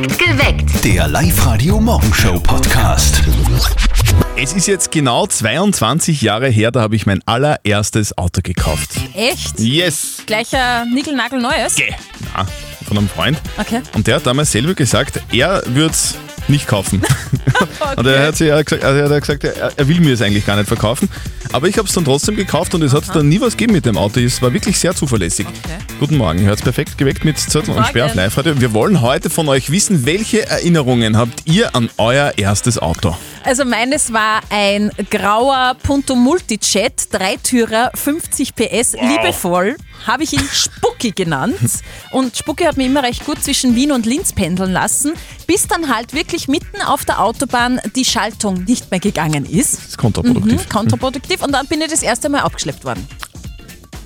Geweckt. Der Live-Radio-Morgenshow-Podcast. Es ist jetzt genau 22 Jahre her, da habe ich mein allererstes Auto gekauft. Echt? Yes! Gleicher Nickel-Nagel-Neues? Geh! Na, von einem Freund. Okay. Und der hat damals selber gesagt, er würde es nicht kaufen. Und er hat, sich, er, hat gesagt, er hat gesagt, er, er will mir es eigentlich gar nicht verkaufen. Aber ich habe es dann trotzdem gekauft und es hat dann nie was gegeben mit dem Auto. Es war wirklich sehr zuverlässig. Okay. Guten Morgen, ihr hört es perfekt geweckt mit Zettel und. Sperr auf live -Radio. Wir wollen heute von euch wissen, welche Erinnerungen habt ihr an euer erstes Auto? Also meines war ein grauer Punto Multijet, Dreitürer, 50 PS, liebevoll. Habe ich ihn Spucki genannt. Und Spucki hat mir immer recht gut zwischen Wien und Linz pendeln lassen, bis dann halt wirklich mitten auf der Autobahn die Schaltung nicht mehr gegangen ist. Das ist kontraproduktiv. Mhm, kontraproduktiv. Und dann bin ich das erste Mal abgeschleppt worden.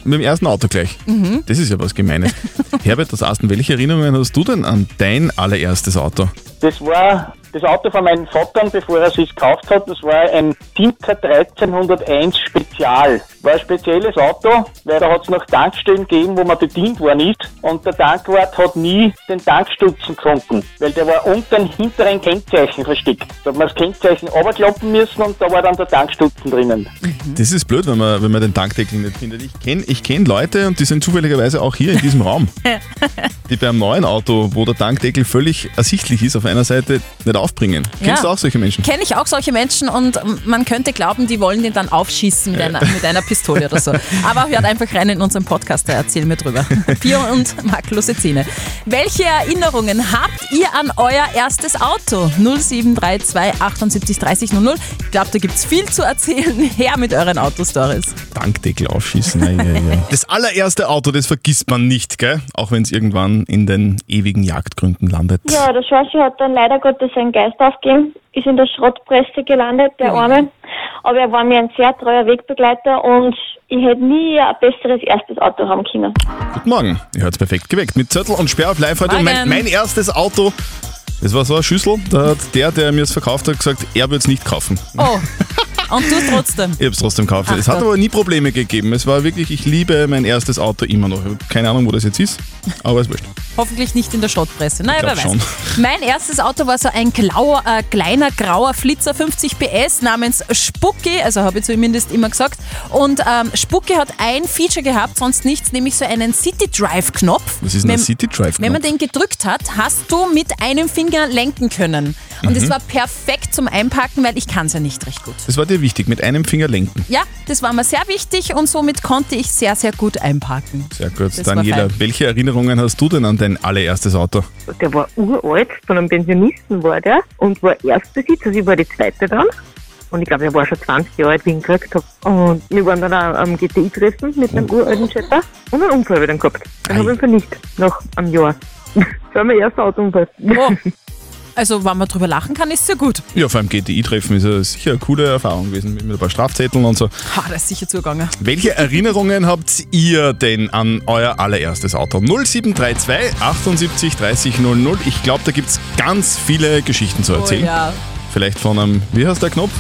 Mit dem ersten Auto gleich. Mhm. Das ist ja was Gemeines. Herbert, das Asten, welche Erinnerungen hast du denn an dein allererstes Auto? Das war das Auto von meinem Vater, bevor er es gekauft hat. Das war ein Tinker 1301 Spezial. War ein spezielles Auto, weil da hat es noch Tankstellen gegeben, wo man bedient worden ist. Und der Tankwart hat nie den Tank stutzen konnten, weil der war unter dem hinteren Kennzeichen versteckt. Da hat man das Kennzeichen runterklappen müssen und da war dann der Tankstutzen drinnen. Das ist blöd, wenn man, wenn man den Tankdeckel nicht findet. Ich kenne ich kenn Leute und die sind zufälligerweise auch hier in diesem Raum, die beim neuen Auto, wo der Tankdeckel völlig ersichtlich ist, auf einer Seite nicht aufbringen. Kennst Ja. du auch solche Menschen? Kenne ich auch solche Menschen und man könnte glauben, die wollen den dann aufschießen mit einer, mit einer Pistole oder so. Aber hört einfach rein in unseren Podcast, da erzählen wir drüber. Bier und makellose Zähne. Welche Erinnerungen habt ihr an euer erstes Auto? 0732 78 30 00. Ich glaube, da gibt es viel zu erzählen. Her mit euren Autostories. Tankdeckel aufschießen. Ei, ei. Das allererste Auto, das vergisst man nicht, gell? Auch wenn es irgendwann in den ewigen Jagdgründen landet. Ja, der Schorsch hat dann leider Gottes seinen Geist aufgegeben, ist in der Schrottpresse gelandet, der Arme. Aber er war mir ein sehr treuer Wegbegleiter und ich hätte nie ein besseres erstes Auto haben können. Guten Morgen, ihr hört perfekt geweckt mit Zettel und Sperr auf live heute. Und mein, mein erstes Auto, das war so eine Schüssel, da hat der, der mir es verkauft hat, gesagt, er würde es nicht kaufen. Oh, und du trotzdem. Ich habe es trotzdem gekauft. Ach es hat Gott. aber nie Probleme gegeben. Es war wirklich, ich liebe mein erstes Auto immer noch. Keine Ahnung, wo das jetzt ist, aber es wurscht. Hoffentlich nicht in der Schrottpresse. Naja, wer weiß. schon. Mein erstes Auto war so ein glauer, äh, kleiner grauer Flitzer 50 PS namens Spucki, also habe ich zumindest immer gesagt. Und ähm, Spucki hat ein Feature gehabt, sonst nichts, nämlich so einen City Drive Knopf. Was ist denn ein City Drive Wenn man Knopf? den gedrückt hat, hast du mit einem Finger lenken können. Und Mhm. es war perfekt zum Einpacken, weil ich kann es ja nicht recht gut. Das war dir wichtig, mit einem Finger lenken. Ja, das war mir sehr wichtig und somit konnte ich sehr, sehr gut einparken. Sehr gut. Das Daniela, welche Erinnerungen hast du denn an dein allererstes Auto? der war uralt, von einem Pensionisten war der und war Erstbesitzer, also ich war die zweite dann. Und ich glaube, er war schon 20 Jahre alt, wie ich ihn gekriegt habe. Und wir waren dann auch am GTI-Treffen mit einem uralten Jetta und einen Unfall wieder gehabt. Dann Ei. habe ich ihn vernichtet, nach einem Jahr. Das war mein erster Autounfall. Oh. Also, wenn man drüber lachen kann, ist ja gut. Ja, vor allem GTI-Treffen ist ja sicher eine coole Erfahrung gewesen, mit ein paar Strafzetteln und so. Ha, das ist sicher zugegangen. Welche Erinnerungen habt ihr denn an euer allererstes Auto? 0732 78 30 00. Ich glaube, da gibt es ganz viele Geschichten zu erzählen. Oh ja. Vielleicht von einem, wie heißt der Knopf?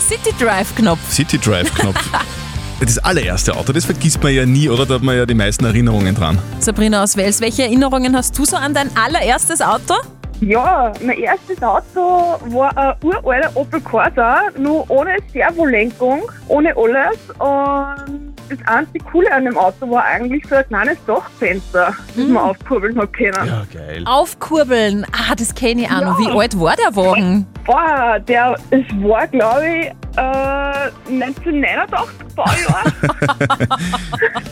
City Drive Knopf. City Drive Knopf. Das allererste Auto, das vergisst man ja nie, oder? Da hat man ja die meisten Erinnerungen dran. Sabrina aus Wels, welche Erinnerungen hast du so an dein allererstes Auto? Ja, mein erstes Auto war ein uralter Opel Corsa, nur ohne Servolenkung, ohne alles. Und das einzige Coole an dem Auto war eigentlich so ein kleines Dachfenster, das man aufkurbeln hat können. Ja, geil. Aufkurbeln. Ah, das kenne ich auch noch. Wie alt war der Wagen? Boah, der, es war glaube ich äh, 1989 Baujahr.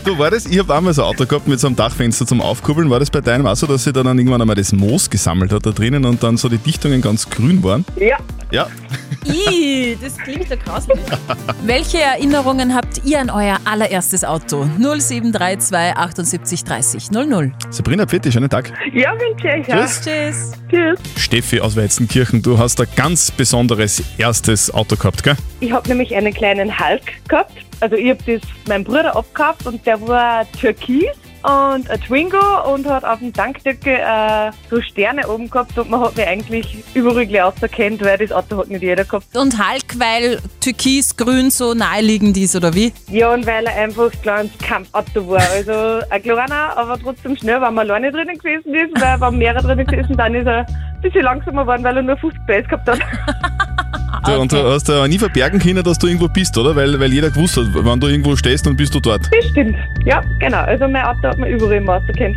Du, war das, ich habe einmal so ein Auto gehabt mit so einem Dachfenster zum Aufkurbeln. War das bei deinem auch so, dass sie dann irgendwann einmal das Moos gesammelt hat da drinnen und dann so die Dichtungen ganz grün waren? ja, Ja. Ih, das klingt ja grauslich. welche Erinnerungen habt ihr an euer allererstes Auto? 0732 78 30 00. Sabrina Pfitti, schönen Tag. ja, wünsche ich ja. Tschüss. Tschüss. Tschüss. Steffi aus Weizenkirchen, du hast ein ganz besonderes erstes Auto gehabt, gell? Ich habe nämlich einen kleinen Hulk gehabt. Also ich habe das meinem Bruder abgehabt und der war türkis und ein Twingo und hat auf dem Tankdeckel äh, so Sterne oben gehabt und man hat mich eigentlich überall gleich auserkannt, weil das Auto hat nicht jeder gehabt. Und Hulk, weil Türkis, Grün so naheliegend ist, oder wie? Ja, und weil er einfach ein kleines Kampfauto war. Also ein kleiner, aber trotzdem schnell, wenn man alleine drinnen gewesen ist, weil wenn mehrere drinnen gewesen dann ist er ein bisschen langsamer geworden, weil er nur 50 PS gehabt hat. Du, Und du hast ja nie verbergen können, dass du irgendwo bist, oder? Weil, weil jeder gewusst hat, wenn du irgendwo stehst, dann bist du dort. Das stimmt. Ja, genau. Also mein Auto hat man überall im ausgekannt.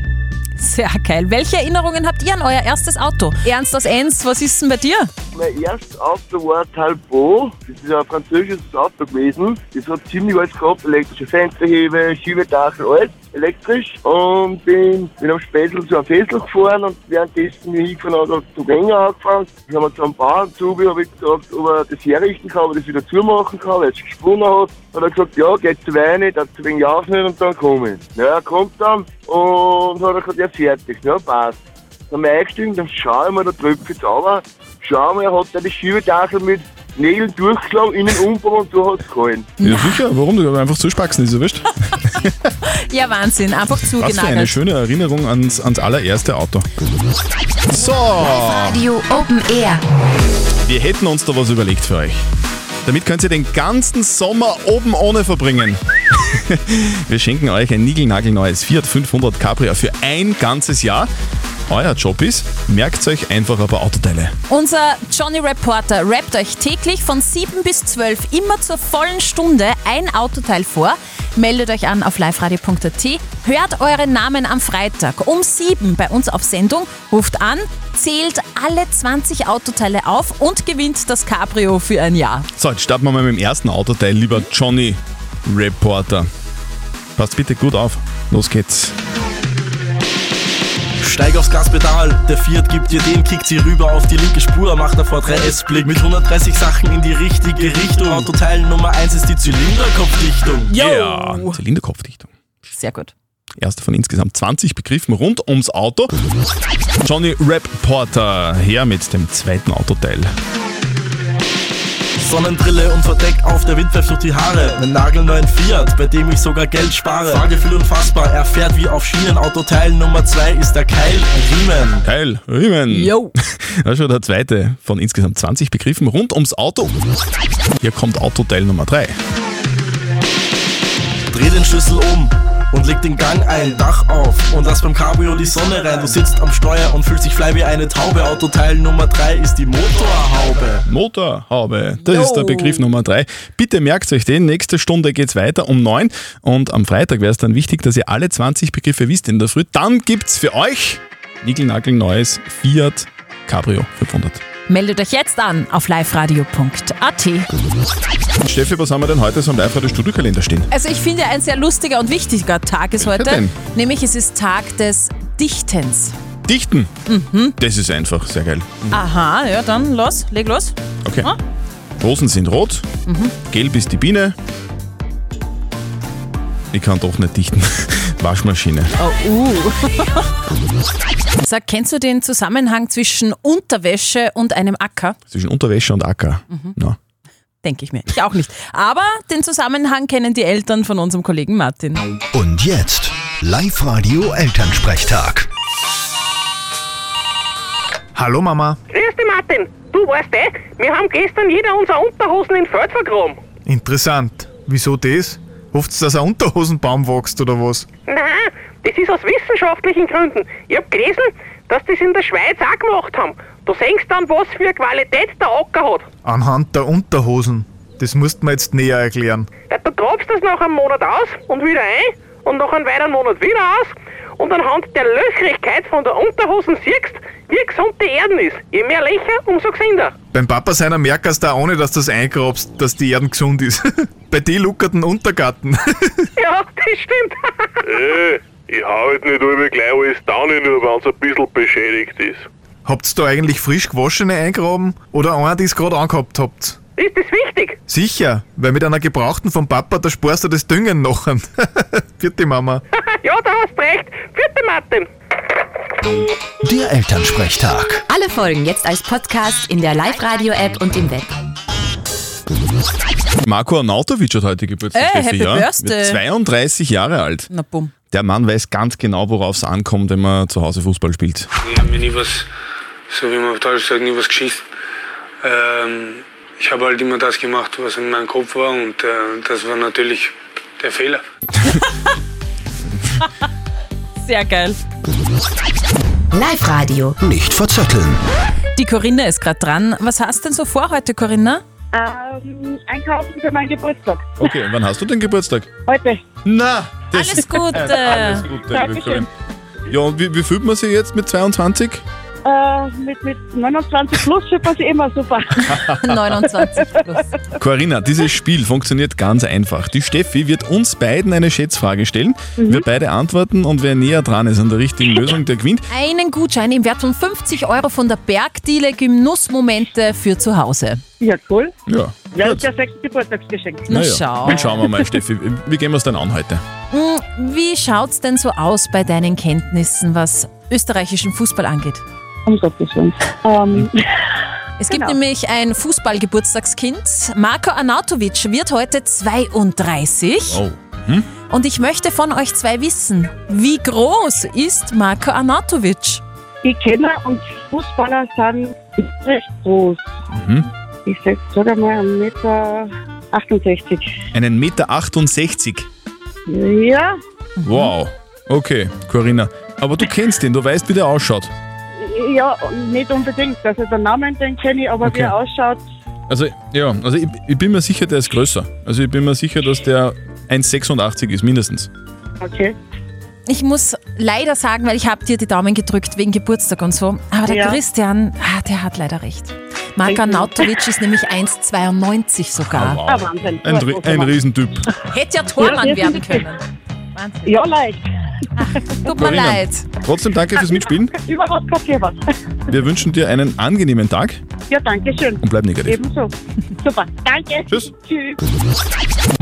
Sehr geil. Welche Erinnerungen habt ihr an euer erstes Auto? Ernst aus Enns, was ist denn bei dir? Mein erstes Auto war Talbot. Das ist ein französisches Auto gewesen. Das hat ziemlich alles gehabt. Elektrische Fensterhebe, Schiebedachel, alles elektrisch. Und bin, bin am Spätzl zu einem Fessel gefahren und währenddessen, wie ich habe, hat der Wenger angefangen. Dann haben wir zu einem Bauern zu, habe ich gesagt, ob er das herrichten kann, ob er das wieder zumachen kann, weil es gesprungen hat. Hat er gesagt, ja, geht zu wenig, hat zu wenig aufnehmen und dann komme ich. Ja, er kommt dann und hat er gesagt, ja, fertig, ja, passt. Dann bin ich eingestiegen, dann schaue ich mir, da jetzt runter. Schau mal, er hat da die Schiebedachel mit Nägeln durchgeschlagen, innen umbauen und so hat es gehalten. Ja, sicher. Warum? Du einfach zuspacken, ist ja wurscht. Ja, Wahnsinn. Einfach Was für eine zugenagelt. schöne Erinnerung ans, ans allererste Auto. So, Radio Open Air. wir hätten uns da was überlegt für euch. Damit könnt ihr den ganzen Sommer oben ohne verbringen. Wir schenken euch ein niegelnagelneues Fiat 500 Cabrio für ein ganzes Jahr. Euer Job ist, merkt euch einfach ein paar Autoteile. Unser Johnny Reporter rappt euch täglich von 7 bis 12 immer zur vollen Stunde ein Autoteil vor. Meldet euch an auf liveradio.at, hört euren Namen am Freitag um 7 bei uns auf Sendung, ruft an, zählt alle 20 Autoteile auf und gewinnt das Cabrio für ein Jahr. So, jetzt starten wir mal mit dem ersten Autoteil, lieber Johnny Reporter. Passt bitte gut auf. Los geht's. Steig aufs Gaspedal, der Fiat gibt dir den, kickt sie rüber auf die linke Spur, macht davor 3S-Blick mit 130 Sachen in die richtige Richtung. Autoteil Nummer 1 ist die Zylinderkopfdichtung. Ja, Zylinderkopfdichtung. Sehr gut. Erste von insgesamt 20 Begriffen rund ums Auto. Johnny Reporter her mit dem zweiten Autoteil. Sonnenbrille und verdeckt auf, der Wind pfeift durch die Haare. Einen nagelneuen Fiat, bei dem ich sogar Geld spare. Fahrgefühl unfassbar, er fährt wie auf Schienen. Autoteil Nummer 2 ist der Keil Riemen. Geil, Riemen. Yo! Das ist schon der zweite von insgesamt 20 Begriffen rund ums Auto. Hier kommt Autoteil Nummer 3. Dreh den Schlüssel um und leg den Gang ein, Dach auf und lass beim Cabrio die Sonne rein. Du sitzt am Steuer und fühlst dich frei wie eine Taube. Autoteil Nummer 3 ist die Motorhaube. Motorhaube, das Jo. ist der Begriff Nummer 3. Bitte merkt euch den, nächste Stunde geht's weiter um 9 und am Freitag wäre es dann wichtig, dass ihr alle 20 Begriffe wisst in der Früh. Dann gibt's für euch Nigelnagel neues Fiat Cabrio 500. Meldet euch jetzt an auf liveradio.at. Steffi, was haben wir denn heute so im Live-Radio-Studiokalender stehen? Also ich finde, ein sehr lustiger und wichtiger Tag ist heute. denn? Nämlich es ist Tag des Dichtens. Dichten. Das ist einfach sehr geil. Aha, ja dann los, leg los. Okay. Ah. Rosen sind rot, gelb ist die Biene. Ich kann doch nicht dichten. Waschmaschine. Oh, uh. Sag, kennst du den Zusammenhang zwischen Unterwäsche und einem Acker? Zwischen Unterwäsche und Acker. Ja. Denke ich mir. Ich auch nicht. Aber den Zusammenhang kennen die Eltern von unserem Kollegen Martin. Und jetzt Live-Radio Elternsprechtag. Hallo Mama. Grüß dich, Martin. Du weißt eh, wir haben gestern jeder unsere Unterhosen in Feld vergraben. Interessant. Wieso das? Hofft dass ein Unterhosenbaum wächst oder was? Nein, das ist aus wissenschaftlichen Gründen. Ich hab gelesen, dass das in der Schweiz auch gemacht haben. Du siehst dann, was für eine Qualität der Acker hat. Anhand der Unterhosen. Das musst mir jetzt näher erklären. Ja, du grabst das nach einem Monat aus und wieder ein und nach einem weiteren Monat wieder aus und anhand der Löchrigkeit von der Unterhosen siehst, wie gesund die Erden ist. Je mehr Löcher, umso gesünder. Beim Papa seiner merkst du auch ohne, dass du das eingrabst, dass die Erden gesund ist. Bei die luckerten Untergarten. Ja, das stimmt. Äh, ich hau halt nicht über gleich alles down, nur wenn es ein bisschen beschädigt ist. Habt ihr da eigentlich frisch gewaschene eingraben oder einer, die es gerade angehabt habt? Ist das wichtig? Sicher, weil mit einer gebrauchten vom Papa, da sparst du das Düngen nachher. Vierte Mama. ja, da hast recht. Vierte Martin. Der Elternsprechtag. Alle Folgen jetzt als Podcast in der Live-Radio-App und im Web. Marco Arnautovic hat heute Geburtstag, Ey, Steffi, Happy ja? Birthday. Wird 32 Jahre alt. Na bumm. Der Mann weiß ganz genau, worauf es ankommt, wenn man zu Hause Fußball spielt. Ich habe mir nie was, so wie man auf Deutsch sagt, nie was geschissen. Ähm, ich habe halt immer das gemacht, was in meinem Kopf war und äh, das war natürlich der Fehler. Sehr geil. Live-Radio. Nicht verzetteln. Die Corinna ist gerade dran. Was hast denn so vor heute, Corinna? Ähm, einkaufen für meinen Geburtstag. Okay, wann hast du den Geburtstag? Heute. Na, Alles Gute. Alles Gute, liebe Dankeschön. Corinna. Ja, und wie, wie fühlt man sich jetzt mit 22? Äh, mit, mit 29 plus fühlt man sich immer super. 29 plus. Corinna, dieses Spiel funktioniert ganz einfach. Die Steffi wird uns beiden eine Schätzfrage stellen. Mhm. Wir beide antworten und wer näher dran ist an der richtigen Lösung, der gewinnt. Einen Gutschein im Wert von 50 Euro von der Bergdiele Genussmomente für zu Hause. Ja, cool. Ja. Ja, das perfekte Geburtstagsgeschenk. Na Naja, schau. Dann schauen wir mal, Steffi. Wie gehen wir es denn an heute? Hm, Wie schaut's denn so aus bei deinen Kenntnissen, was österreichischen Fußball angeht? Um Gottes Willen. Ähm, Es gibt Genau. nämlich ein Fußballgeburtstagskind. Marco Arnautovic wird heute 32. Oh. Hm? Und ich möchte von euch zwei wissen, wie groß ist Marco Arnautovic? die Kinder und Fußballer sind recht groß. Mhm. Ich sag, sag einmal 1,68 Meter. 68. Einen Meter 68. Ja, Wow. Okay, Corinna. Aber du kennst ihn, du weißt, wie der ausschaut. Ja, nicht unbedingt. Also den Namen, den kenne ich, aber Okay. wie er ausschaut, Also, ja, also ich, ich bin mir sicher, der ist größer. Also ich bin mir sicher, dass der 1,86 ist, mindestens. okay. Ich muss leider sagen, weil ich habe dir die Daumen gedrückt wegen Geburtstag und so. Aber der Ja. Christian, ah, der hat leider recht. Marco Arnautovic ist nämlich 1,92 sogar. Ah, Wahnsinn. Ein, Ri- ein Riesentyp. Hätte ja Tormann Ja, werden definitiv. können. Wahnsinn. Ja, leicht. Tut mir Corinna, leid. Trotzdem danke fürs Mitspielen. Überhaupt passiert was. Wir wünschen dir einen angenehmen Tag Ja, danke schön. und bleib negativ. Ebenso. Super. Danke. Tschüss. Tschüss.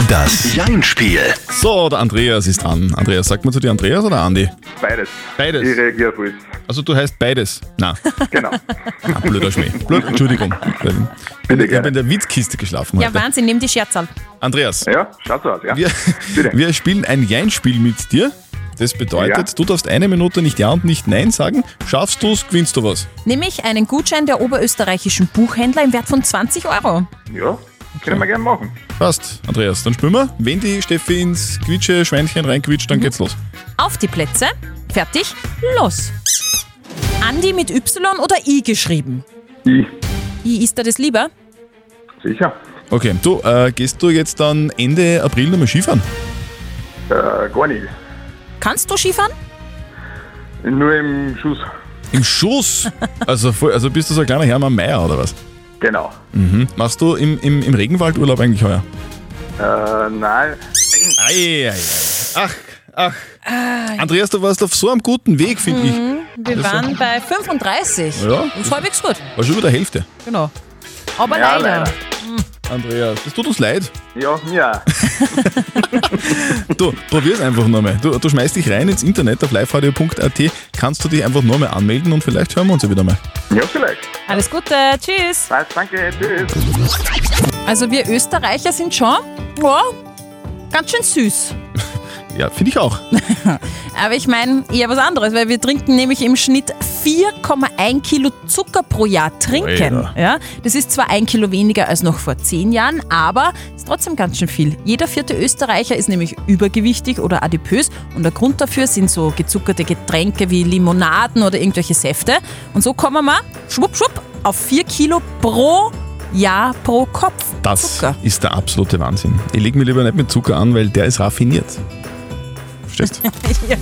Das Jein-Spiel. So, der Andreas ist dran. Andreas, sagt man zu dir Andreas oder Andi? Beides. Beides. Ich reagiere auf alles. Also du heißt beides. Na, Genau. ah, blöder Schmäh. Blöd, Entschuldigung. Ich habe in der Witzkiste geschlafen Ja, heute. Wahnsinn, nimm die Scherzal. Andreas, Ja, schaut so aus, ja. wir, Bitte. wir spielen ein Jein-Spiel mit dir. Das bedeutet, Ja. du darfst eine Minute nicht Ja und nicht Nein sagen. Schaffst du es, gewinnst du was. Nämlich einen Gutschein der oberösterreichischen Buchhändler im Wert von 20 Euro. Ja, können wir gerne machen. Passt, Andreas. Dann spüren wir. Wenn die Steffi ins Quietsche-Schweinchen reinquitscht, dann geht's los. Auf die Plätze. Fertig. Los. Andi mit Y oder I geschrieben? Ich. I ist dir das lieber? Sicher. Okay, du, äh, gehst du jetzt dann Ende April nochmal Skifahren? Äh, gar nicht. Kannst du Skifahren? Nur im Schuss. Im Schuss? also, voll, also bist du so ein kleiner Hermann Meier oder was? Genau. Mhm. Machst du im, im, im Regenwald Urlaub eigentlich heuer? Äh, nein. Ei, ei, ei. Ach, ach. Andreas, du warst auf so einem guten Weg, finde ich. Mhm, Wir Das waren bei 35. Ja. Ist halbwegs gut. War schon über der Hälfte. Genau. Aber Ja, leider. leider. Andreas, das tut uns leid. Ja, ja. Du, probier's einfach nochmal. Du, du schmeißt dich rein ins Internet auf liveradio.at, kannst du dich einfach nochmal anmelden und vielleicht hören wir uns ja wieder mal. Ja, vielleicht. Alles Gute. Tschüss. Passt, danke. Tschüss. Also wir Österreicher sind schon ja, ganz schön süß. Ja, finde ich auch. Aber ich meine eher was anderes, weil wir trinken nämlich im Schnitt 4,1 Kilo Zucker pro Jahr trinken. Alter. Ja, das ist zwar ein Kilo weniger als noch vor zehn Jahren, aber ist trotzdem ganz schön viel. Jeder vierte Österreicher ist nämlich übergewichtig oder adipös und der Grund dafür sind so gezuckerte Getränke wie Limonaden oder irgendwelche Säfte. Und so kommen wir schwupp schwupp auf 4 Kilo pro Jahr pro Kopf Das Zucker. ist der absolute Wahnsinn. Ich lege mir lieber nicht mit Zucker an, weil der ist raffiniert. Verstehst ja.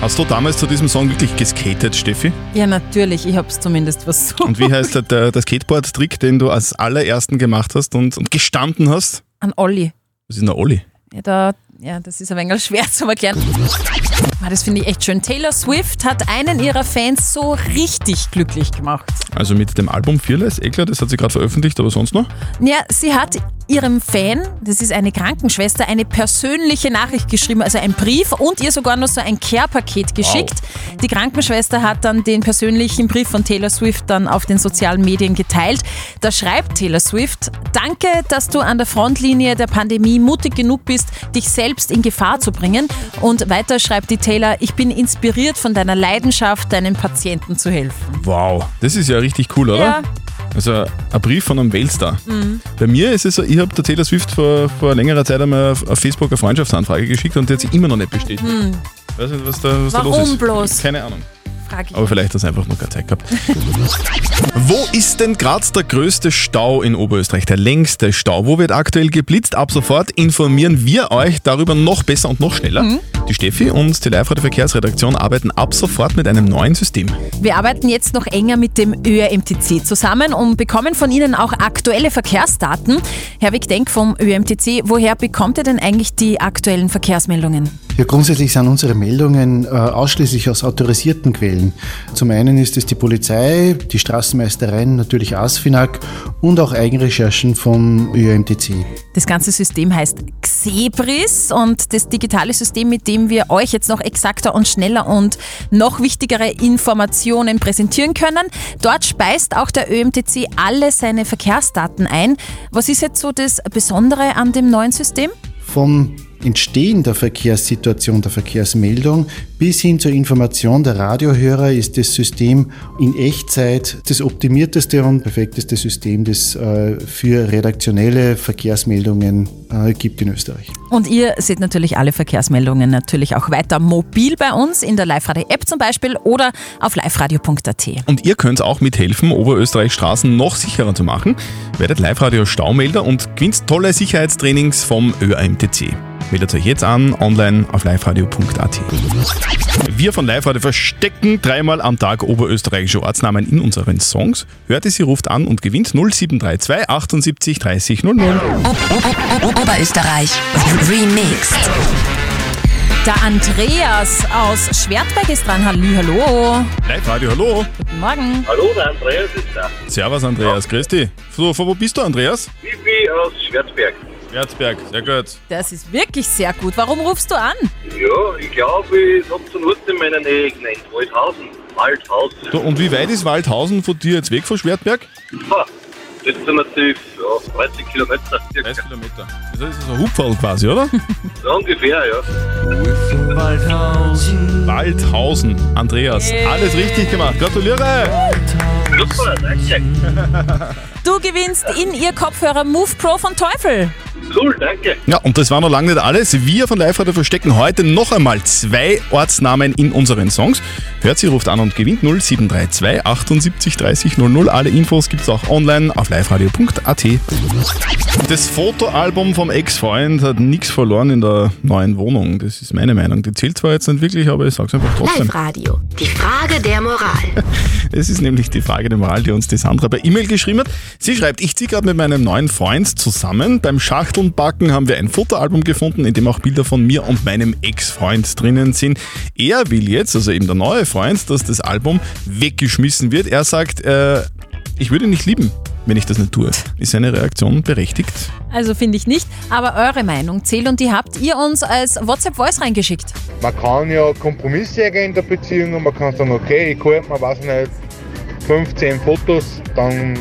Hast du damals zu diesem Song wirklich geskatet, Steffi? ja, natürlich. Ich habe es zumindest versucht. Und wie heißt der, der, der Skateboard-Trick, den du als allerersten gemacht hast und, und gestanden hast? An Olli. Das ist ein Olli. Ja, da, ja, das ist ein wenig schwer zu erklären. Ah, Das finde ich echt schön. Taylor Swift hat einen ihrer Fans so richtig glücklich gemacht. Also mit dem Album Fearless, eh klar, das hat sie gerade veröffentlicht, aber sonst noch? Ja, sie hat ihrem Fan, das ist eine Krankenschwester, eine persönliche Nachricht geschrieben, also ein Brief und ihr sogar noch so ein Care-Paket geschickt. Die Krankenschwester hat dann den persönlichen Brief von Taylor Swift dann auf den sozialen Medien geteilt. Da schreibt Taylor Swift, danke, dass du an der Frontlinie der Pandemie mutig genug bist, dich selbst in Gefahr zu bringen. Und weiter schreibt die Taylor, ich bin inspiriert von deiner Leidenschaft, deinen Patienten zu helfen. Wow, das ist ja richtig cool, oder? Ja. Also ein Brief von einem Weltstar. Mhm. Bei mir ist es so, ich habe der Taylor Swift vor, vor längerer Zeit einmal auf, Facebook eine Freundschaftsanfrage geschickt und die hat sie immer noch nicht bestätigt. Hm. Weiß nicht, was da, was da los Warum ist. bloß? Keine Ahnung. Frag ich. Aber vielleicht hat es einfach noch keine Zeit gehabt. Wo ist denn gerade der größte Stau in Oberösterreich? Der längste Stau? Wo wird aktuell geblitzt? Ab sofort informieren wir euch darüber noch besser und noch schneller. Mhm. Die Steffi und die live Verkehrsredaktion arbeiten ab sofort mit einem neuen System. Wir arbeiten jetzt noch enger mit dem ÖRMTC zusammen und bekommen von Ihnen auch aktuelle Verkehrsdaten. Herr Wick-Denk vom ÖRMTC, woher bekommt ihr denn eigentlich die aktuellen Verkehrsmeldungen? Ja, grundsätzlich sind unsere Meldungen äh, ausschließlich aus autorisierten Quellen. Zum einen ist es die Polizei, die Straßenmeistereien, natürlich ASFINAG und auch Eigenrecherchen vom ÖMTC. Das ganze System heißt Xebris und das digitale System, mit dem wir euch jetzt noch exakter und schneller und noch wichtigere Informationen präsentieren können. Dort speist auch der ÖMTC alle seine Verkehrsdaten ein. Was ist jetzt so das Besondere an dem neuen System? Vom Entstehen der Verkehrssituation, der Verkehrsmeldung bis hin zur Information der Radiohörer ist das System in Echtzeit das optimierteste und perfekteste System, das äh, für redaktionelle Verkehrsmeldungen äh, gibt in Österreich. Und ihr seht natürlich alle Verkehrsmeldungen natürlich auch weiter mobil bei uns in der Live-Radio-App zum Beispiel oder auf liveradio.at. Und ihr könnt auch mithelfen, Oberösterreich Straßen noch sicherer zu machen. Werdet Live-Radio Staumelder und gewinnt tolle Sicherheitstrainings vom ÖAMTC. Meldet euch jetzt an, online auf liveradio.at. Wir von Live Radio verstecken dreimal am Tag oberösterreichische Ortsnamen in unseren Songs. Hört es, sie ruft an und gewinnt 0732 78 30 00. Oberösterreich Remixed. Der Andreas aus Schwertberg ist dran. Halli, hallo. Live Radio, hallo. Guten Morgen. Hallo, der Andreas ist da. Servus Andreas, grüß dich. So, von wo bist du Andreas? Ich bin aus Schwarzberg. Schwarzberg, sehr gut. Das ist wirklich sehr gut. Warum rufst du an? Ja, ich glaube, ich habe einen Ort in meiner Nähe genannt. Waldhausen. Waldhausen. So, und wie weit ist Waldhausen von dir jetzt weg von Schwertberg? Ha, das sind natürlich ja, 30 Kilometer. 30 Kilometer. Das ist so ein Hupferl quasi, oder? So ungefähr, ja. Waldhausen. Waldhausen. Andreas, alles richtig gemacht. Gratuliere! Super, danke. Du gewinnst in ihr Kopfhörer Move Pro von Teufel. Cool, danke. Ja, und das war noch lange nicht alles. Wir von Live Radio verstecken heute noch einmal zwei Ortsnamen in unseren Songs. Hört sie, ruft an und gewinnt 0732 78 30 00. Alle Infos gibt's auch online auf liveradio.at. Das Fotoalbum vom Ex-Freund hat nichts verloren in der neuen Wohnung. Das ist meine Meinung. Die zählt zwar jetzt nicht wirklich, aber ich sag's einfach trotzdem. Live-Radio. Die Frage der Moral. Es ist nämlich die Frage der Moral, die uns die Sandra per E-Mail geschrieben hat. Sie schreibt, ich ziehe gerade mit meinem neuen Freund zusammen. Beim Schachtelnbacken haben wir ein Fotoalbum gefunden, in dem auch Bilder von mir und meinem Ex-Freund drinnen sind. Er will jetzt, also eben der neue Freund, dass das Album weggeschmissen wird. Er sagt, äh, ich würde ihn nicht lieben, wenn ich das nicht tue. Ist seine Reaktion berechtigt? Also finde ich nicht, aber eure Meinung zählt und die habt ihr uns als WhatsApp-Voice reingeschickt. Man kann ja Kompromisse eingehen in der Beziehung und man kann sagen, okay, ich halte mir, weiß nicht, 15 Fotos, dann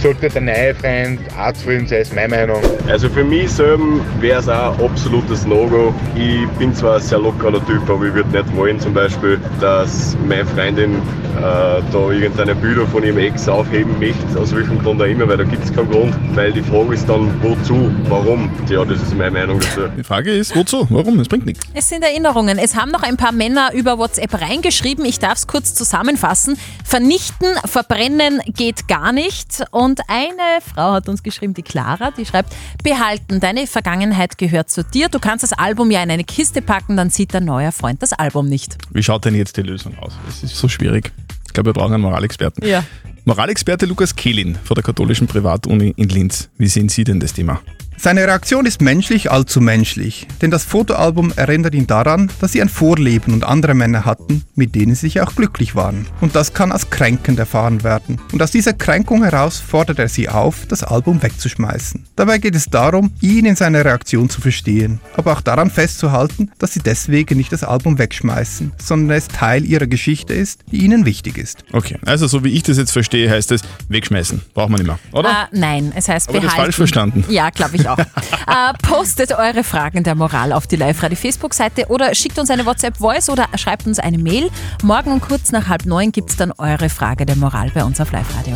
sollte der neue Freund auch zufrieden sein, ist meine Meinung. Also für mich selber wäre es auch ein absolutes No-Go. Ich bin zwar ein sehr lockerer Typ, aber ich würde nicht wollen zum Beispiel, dass meine Freundin äh, da irgendeine Bilder von ihrem Ex aufheben möchte, aus welchem Grund auch immer, weil da gibt es keinen Grund. Weil die Frage ist dann, wozu, warum? Ja, das ist meine Meinung dazu. Die Frage ist, wozu, warum? Es bringt nichts. Es sind Erinnerungen. Es haben noch ein paar Männer über WhatsApp reingeschrieben. Ich darf es kurz zusammenfassen. Vernichten, verbrennen geht gar nicht. Und eine Frau hat uns geschrieben, die Clara, die schreibt, behalten, deine Vergangenheit gehört zu dir. Du kannst das Album ja in eine Kiste packen, dann sieht dein neuer Freund das Album nicht. Wie schaut denn jetzt die Lösung aus? Es ist so schwierig. Ich glaube, wir brauchen einen Moralexperten. Ja. Moralexperte Lukas Kehlin von der katholischen Privatuni in Linz. Wie sehen Sie denn das Thema? Seine Reaktion ist menschlich, allzu menschlich, denn das Fotoalbum erinnert ihn daran, dass sie ein Vorleben und andere Männer hatten, mit denen sie sich auch glücklich waren. Und das kann als kränkend erfahren werden. Und aus dieser Kränkung heraus fordert er sie auf, das Album wegzuschmeißen. Dabei geht es darum, ihn in seiner Reaktion zu verstehen, aber auch daran festzuhalten, dass sie deswegen nicht das Album wegschmeißen, sondern es Teil ihrer Geschichte ist, die ihnen wichtig ist. Okay, also so wie ich das jetzt verstehe, heißt es wegschmeißen. Braucht man nicht mehr, oder? Äh, nein, es heißt Aber das behalten. falsch verstanden. Ja, glaube ich auch. äh, postet eure Fragen der Moral auf die Live-Radio Facebook-Seite oder schickt uns eine WhatsApp-Voice oder schreibt uns eine Mail. Morgen um kurz nach halb neun gibt es dann eure Frage der Moral bei uns auf Live-Radio.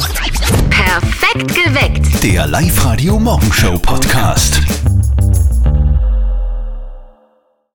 Perfekt geweckt. Der Live-Radio Morgenshow Podcast.